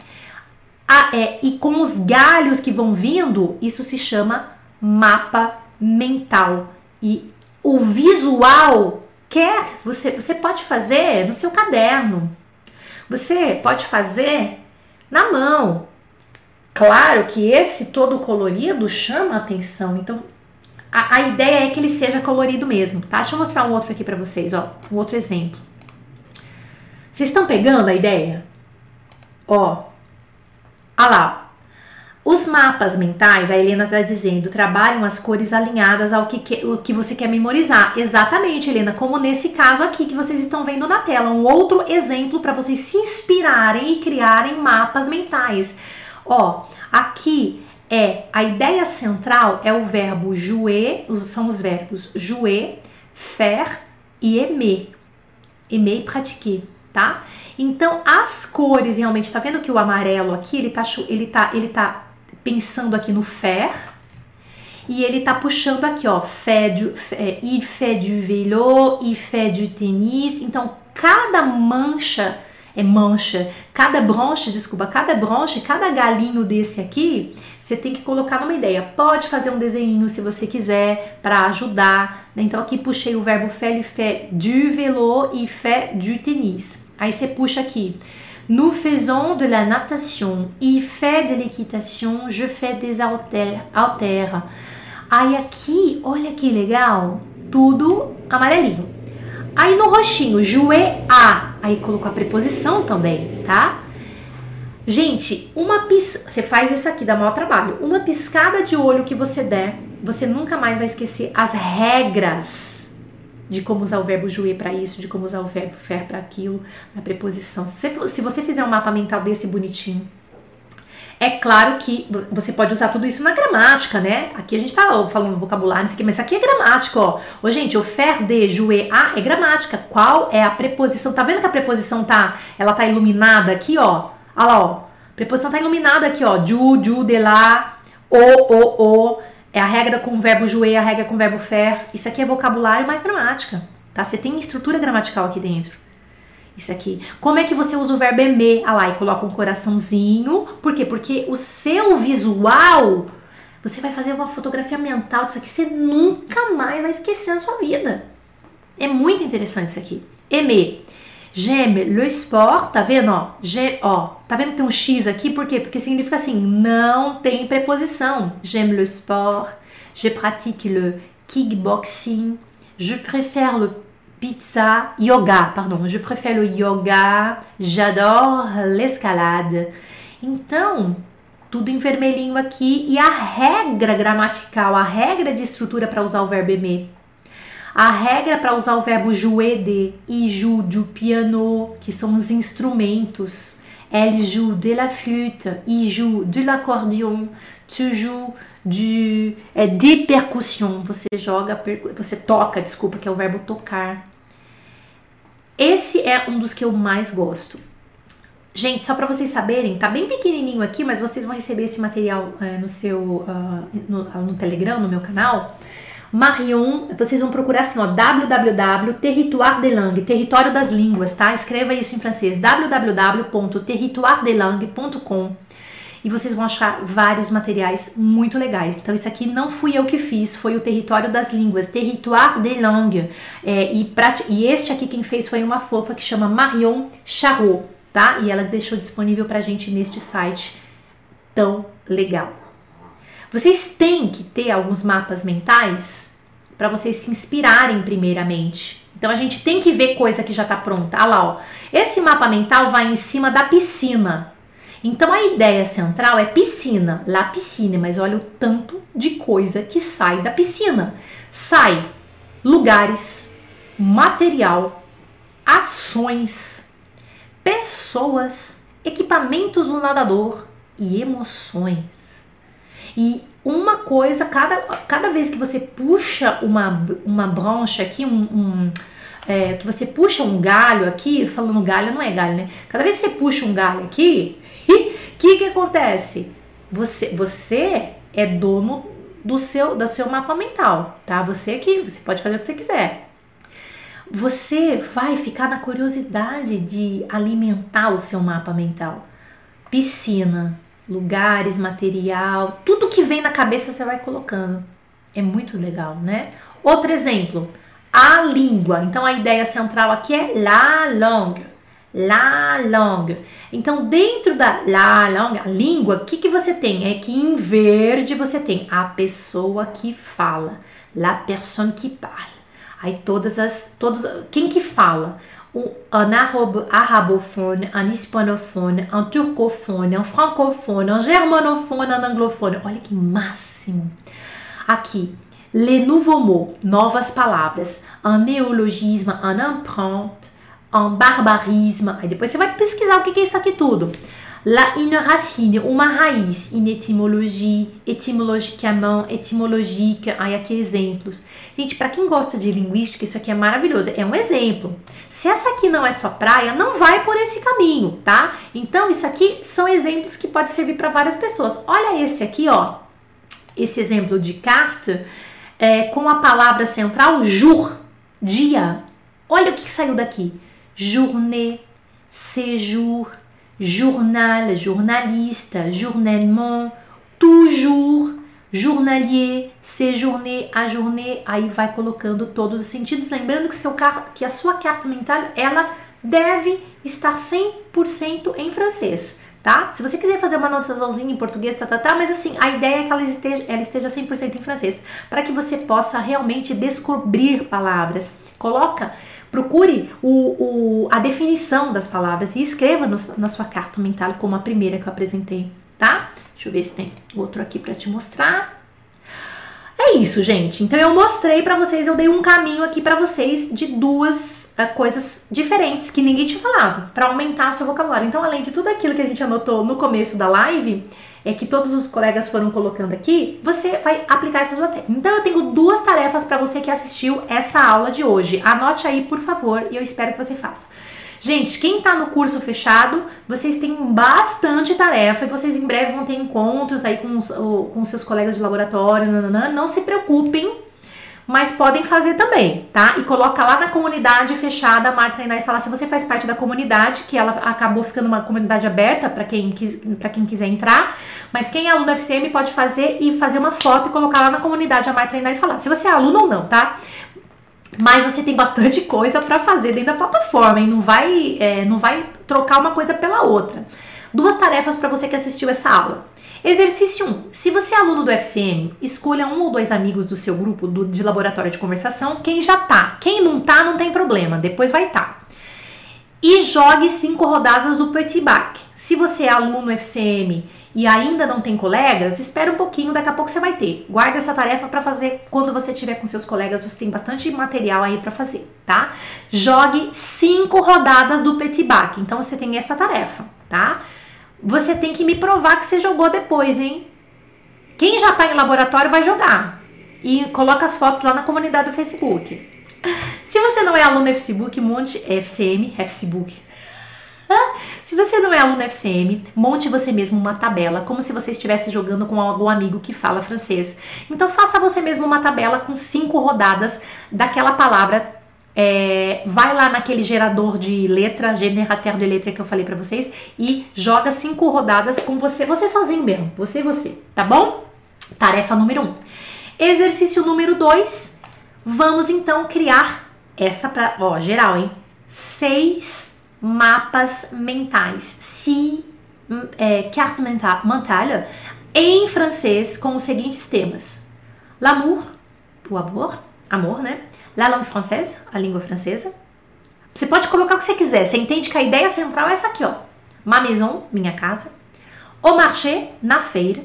Ah, é, e com os galhos que vão vindo, isso se chama mapa mental. E o visual quer, você, você pode fazer no seu caderno. Você pode fazer na mão. Claro que esse todo colorido chama atenção, então a, a, ideia é que ele seja colorido mesmo, tá? Deixa eu mostrar um outro aqui para vocês, ó, um outro exemplo. Vocês estão pegando a ideia? Ó, olha lá, os mapas mentais, a Helena está dizendo, trabalham as cores alinhadas ao que, que, o que você quer memorizar. Exatamente, Helena, como nesse caso aqui que vocês estão vendo na tela. Um outro exemplo para vocês se inspirarem e criarem mapas mentais. Ó, aqui é a ideia central é o verbo jouer, são os verbos jouer, faire e aimer. Aimer e pratiquer, tá? Então, as cores realmente, tá vendo que o amarelo aqui, ele tá, ele tá, ele tá pensando aqui no faire. E ele tá puxando aqui, ó, fait du, é, il fait du vélo, il fait du tennis. Então, cada mancha é mancha, cada bronche, desculpa, cada bronche, cada galinho desse aqui, você tem que colocar numa ideia. Pode fazer um desenho se você quiser para ajudar. Né? Então aqui puxei o verbo faire, il fait du vélo e fait du tennis. Aí você puxa aqui. Nous faisons de la natation. Il fait de l'équitation. Je fais des haltères. Aí aqui, olha que legal, tudo amarelinho. Aí no roxinho, jouer a. Aí colocou a preposição também, tá? Gente, uma pis... você faz isso aqui, dá maior trabalho. Uma piscada de olho que você der, você nunca mais vai esquecer as regras de como usar o verbo jouer para isso, de como usar o verbo faire para aquilo, na preposição. Se você, se você fizer um mapa mental desse bonitinho, é claro que você pode usar tudo isso na gramática, né? Aqui a gente tá falando vocabulário, mas isso aqui é gramática, ó. Ô, gente, o faire de, jouer a é gramática. Qual é a preposição? Tá vendo que a preposição tá, ela tá iluminada aqui, ó? Olha lá, ó. A preposição tá iluminada aqui, ó. Ju, ju, de lá, o, o, o. É a regra com o verbo jouer, a regra com o verbo faire. Isso aqui é vocabulário mais gramática, tá? Você tem estrutura gramatical aqui dentro. Isso aqui. Como é que você usa o verbo aimer? Ah lá, e coloca um coraçãozinho. Por quê? Porque o seu visual, você vai fazer uma fotografia mental disso aqui, você nunca mais vai esquecer na sua vida. É muito interessante isso aqui. Aimer. J'aime le sport, tá vendo, ó? G, ó, tá vendo que tem um X aqui? Por quê? Porque significa assim, não tem preposição. J'aime le sport, je pratique le kickboxing, je préfère le pizza, yoga, pardon, je préfère le yoga, j'adore l'escalade. Então, tudo em vermelhinho aqui e a regra gramatical, a regra de estrutura para usar o verbo aimer a regra para usar o verbo jouer de e joue du piano, que são os instrumentos. Elle joue de la flûte, il joue de l'accordéon, tu joues de, é, de percussão. Você joga, você toca, desculpa, que é o verbo tocar. Esse é um dos que eu mais gosto. Gente, só para vocês saberem, tá bem pequenininho aqui, mas vocês vão receber esse material é, no seu uh, no, no Telegram, no meu canal. Marion, vocês vão procurar assim, ó, www territoire de langue, território das línguas, tá? Escreva isso em francês, www.territoiredelangue.com. e vocês vão achar vários materiais muito legais. Então, isso aqui não fui eu que fiz, foi o Território das Línguas, Territoire des Langues. É, e, e este aqui quem fez foi uma fofa que chama Marion Charot, tá? E ela deixou disponível pra gente neste site tão legal. Vocês têm que ter alguns mapas mentais para vocês se inspirarem primeiramente. Então a gente tem que ver coisa que já está pronta. Olha lá, ó. Esse mapa mental vai em cima da piscina. Então a ideia central é piscina, lá piscina, mas olha o tanto de coisa que sai da piscina. Sai lugares, material, ações, pessoas, equipamentos do nadador e emoções. E uma coisa, cada, cada vez que você puxa uma, uma brancha aqui, um, um é, que você puxa um galho aqui, falando galho não é galho, né? Cada vez que você puxa um galho aqui, o que, que acontece? Você, você é dono do seu, do seu mapa mental, tá? Você aqui, você pode fazer o que você quiser. Você vai ficar na curiosidade de alimentar o seu mapa mental. Piscina, lugares, material, tudo que vem na cabeça você vai colocando. É muito legal, né? Outro exemplo, a língua. Então a ideia central aqui é la langue. La langue. Então, dentro da la langue, a língua, o que, que você tem? É que em verde você tem a pessoa que fala, la personne qui parle. Aí todas as, todos, quem que fala? Un arabophone, un hispanophone, un turcophone, un francophone, un germanophone, un anglophone. Olha que máximo! Aqui, les nouveaux mots, novas palavras, un néologisme, un empreinte, un barbarisme. Aí depois você vai pesquisar o que é isso aqui tudo. La une racine, uma raiz, in etimologie, etimologicamente, etimologique, aí aqui exemplos. Gente, para quem gosta de linguística, isso aqui é maravilhoso, é um exemplo. Se essa aqui não é sua praia, não vai por esse caminho, tá? Então, isso aqui são exemplos que pode servir para várias pessoas. Olha esse aqui, ó, esse exemplo de carta, é, com a palavra central jour, dia. Olha o que, que saiu daqui. Journée, séjour, journal, journaliste, journellement, toujours, journalier, séjourner, ajourner, aí vai colocando todos os sentidos, lembrando que, seu car que a sua carta mental, ela deve estar 100% em francês, tá? Se você quiser fazer uma anotaçãozinha em português, tá, tá, tá, mas assim, a ideia é que ela esteja, ela esteja 100% em francês, para que você possa realmente descobrir palavras. Coloca Procure o, o, a definição das palavras e escreva no, na sua carta mental como a primeira que eu apresentei, tá? Deixa eu ver se tem outro aqui para te mostrar. É isso, gente. Então eu mostrei para vocês, eu dei um caminho aqui para vocês de duas coisas diferentes que ninguém tinha falado para aumentar o seu vocabulário. Então, além de tudo aquilo que a gente anotou no começo da live, é que todos os colegas foram colocando aqui, você vai aplicar essas duas. Então eu tenho duas tarefas para você que assistiu essa aula de hoje. Anote aí, por favor, e eu espero que você faça. Gente, quem está no curso fechado, vocês têm bastante tarefa e vocês em breve vão ter encontros aí com os, com seus colegas de laboratório. Nananã. Não se preocupem, mas podem fazer também, tá? E coloca lá na comunidade fechada, a Marta treinar e falar se você faz parte da comunidade, que ela acabou ficando uma comunidade aberta para quem, quis, quem quiser entrar, mas quem é aluno da FCM pode fazer e fazer uma foto e colocar lá na comunidade a Marta treinar e falar se você é aluno ou não, tá? Mas você tem bastante coisa para fazer dentro da plataforma e não vai, é, não vai trocar uma coisa pela outra. Duas tarefas para você que assistiu essa aula. Exercício 1. Se você é aluno do FCM, escolha um ou dois amigos do seu grupo do, de laboratório de conversação, quem já tá. Quem não tá, não tem problema, depois vai tá. E jogue cinco rodadas do Petit Bac. Se você é aluno FCM e ainda não tem colegas, espera um pouquinho, daqui a pouco você vai ter. Guarda essa tarefa para fazer quando você tiver com seus colegas, você tem bastante material aí para fazer, tá? Jogue cinco rodadas do Petit Bac. Então você tem essa tarefa, tá? Você tem que me provar que você jogou depois, hein? Quem já tá em laboratório vai jogar. E coloca as fotos lá na comunidade do Facebook. Se você não é aluno Facebook, monte FCM, Facebook. Se você não é aluno FCM, monte você mesmo uma tabela, como se você estivesse jogando com algum amigo que fala francês. Então faça você mesmo uma tabela com cinco rodadas daquela palavra é, vai lá naquele gerador de letra, generateur de letra que eu falei para vocês e joga cinco rodadas com você, você sozinho mesmo, você e você, tá bom? Tarefa número um. Exercício número dois. Vamos então criar essa para, ó, geral, hein? Seis mapas mentais. Se é, carte mental, mental em francês com os seguintes temas: l'amour, o amor, amor, né? La langue française, a língua francesa. Você pode colocar o que você quiser. Você entende que a ideia central é essa aqui, ó. Ma maison, minha casa. Au marché, na feira.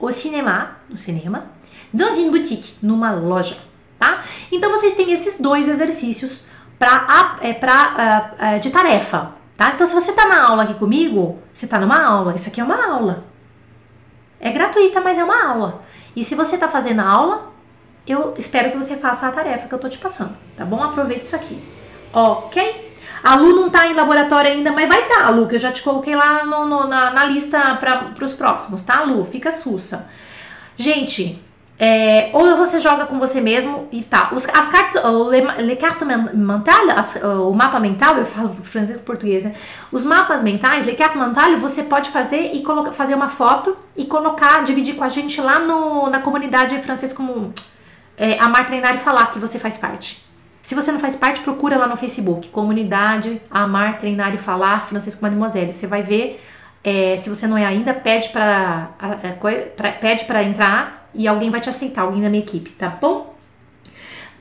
Au cinéma, no cinema. Dans une boutique, numa loja, tá? Então vocês têm esses dois exercícios pra, é, pra, de tarefa, tá? Então se você tá na aula aqui comigo, você tá numa aula. Isso aqui é uma aula. É gratuita, mas é uma aula. E se você tá fazendo aula, eu espero que você faça a tarefa que eu tô te passando, tá bom? Aproveita isso aqui, ok? A Lu não tá em laboratório ainda, mas vai estar, tá, Lu, que eu já te coloquei lá no, no, na, na, lista para os próximos, tá, Lu? Fica sussa. Gente, é, ou você joga com você mesmo e tá. Os, as cartas, o le, le carte mental, as, o mapa mental, eu falo francês e português, né? Os mapas mentais, le carte mental, você pode fazer e colocar, fazer uma foto e colocar, dividir com a gente lá no, na comunidade francês como é, amar, treinar e falar que você faz parte. Se você não faz parte, procura lá no Facebook, comunidade Amar, Treinar e Falar, Francisco Mademoiselle. Você vai ver, é, se você não é ainda, pede para pede para entrar e alguém vai te aceitar, alguém da minha equipe, tá bom?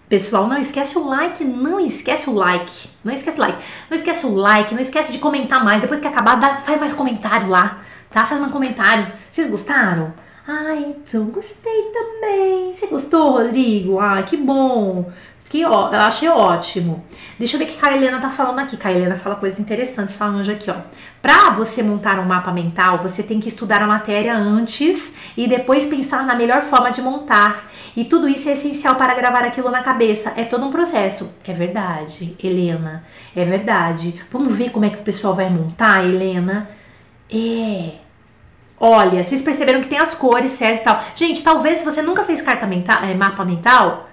Pessoal, não esquece o like, não esquece o like, não esquece o like, não esquece o like, não esquece de comentar mais. Depois que acabar, dá, faz mais comentário lá, tá? Faz mais comentário. Vocês gostaram? Ah, então gostei também. Você gostou, Rodrigo? Ah, que bom. Que ó, eu achei ótimo. Deixa eu ver o que a Helena tá falando aqui. A Helena fala coisa interessante, essa anja aqui, ó. Pra você montar um mapa mental, você tem que estudar a matéria antes e depois pensar na melhor forma de montar. E tudo isso é essencial para gravar aquilo na cabeça. É todo um processo. É verdade, Helena. É verdade. Vamos ver como é que o pessoal vai montar, Helena? É. Olha, vocês perceberam que tem as cores certas e tal. Gente, talvez se você nunca fez carta mental, é, mapa mental,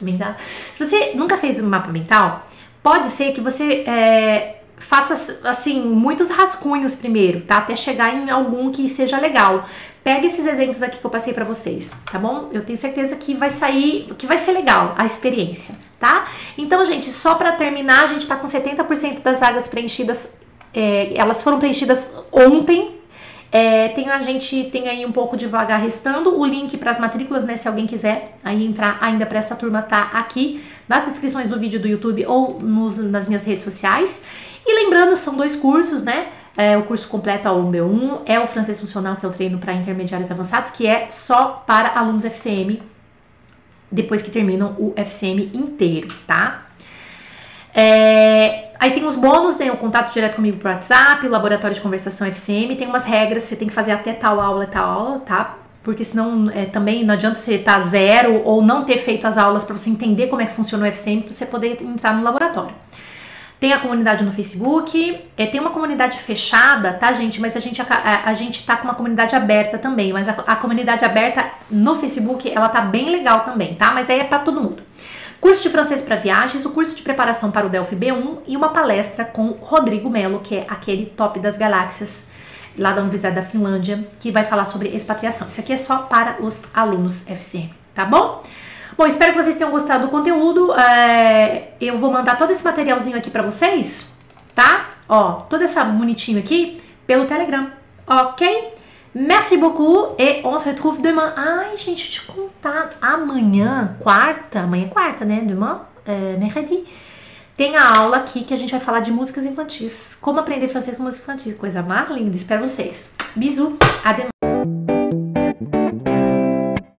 mental, se você nunca fez um mapa mental, pode ser que você é, faça assim muitos rascunhos primeiro, tá? Até chegar em algum que seja legal. Pega esses exemplos aqui que eu passei para vocês, tá bom? Eu tenho certeza que vai sair, que vai ser legal a experiência, tá? Então, gente, só para terminar, a gente tá com 70% das vagas preenchidas. É, elas foram preenchidas ontem, é, tem a gente tem aí um pouco de vaga restando. O link para as matrículas, né? Se alguém quiser aí entrar ainda para essa turma, tá aqui nas descrições do vídeo do YouTube ou nos, nas minhas redes sociais. E lembrando, são dois cursos, né? É, o curso completo é o meu 1 é o francês funcional que eu treino para intermediários avançados, que é só para alunos FCM depois que terminam o FCM inteiro, tá? É, aí tem os bônus, tem o contato direto comigo por WhatsApp, laboratório de conversação FCM, tem umas regras, você tem que fazer até tal aula, tal aula, tá? Porque senão é, também não adianta você estar tá zero ou não ter feito as aulas para você entender como é que funciona o FCM para você poder entrar no laboratório. Tem a comunidade no Facebook, é, tem uma comunidade fechada, tá, gente? Mas a gente, a, a, gente tá com uma comunidade aberta também. Mas a, a comunidade aberta no Facebook, ela tá bem legal também, tá? Mas aí é para todo mundo curso de francês para viagens, o curso de preparação para o Delphi B1 e uma palestra com Rodrigo Melo, que é aquele top das galáxias lá da Universidade da Finlândia, que vai falar sobre expatriação. Isso aqui é só para os alunos FCM, tá bom? Bom, espero que vocês tenham gostado do conteúdo. É, eu vou mandar todo esse materialzinho aqui para vocês, tá? Ó, toda essa bonitinho aqui pelo Telegram, ok? Merci beaucoup et on se retrouve demain. Ai, gente, te contar. Amanhã, quarta, amanhã é quarta, né? Demain, é, mercredi. Tem a aula aqui que a gente vai falar de músicas infantis. Como aprender francês com música infantil. Coisa mais linda. Espero vocês. Bisous. A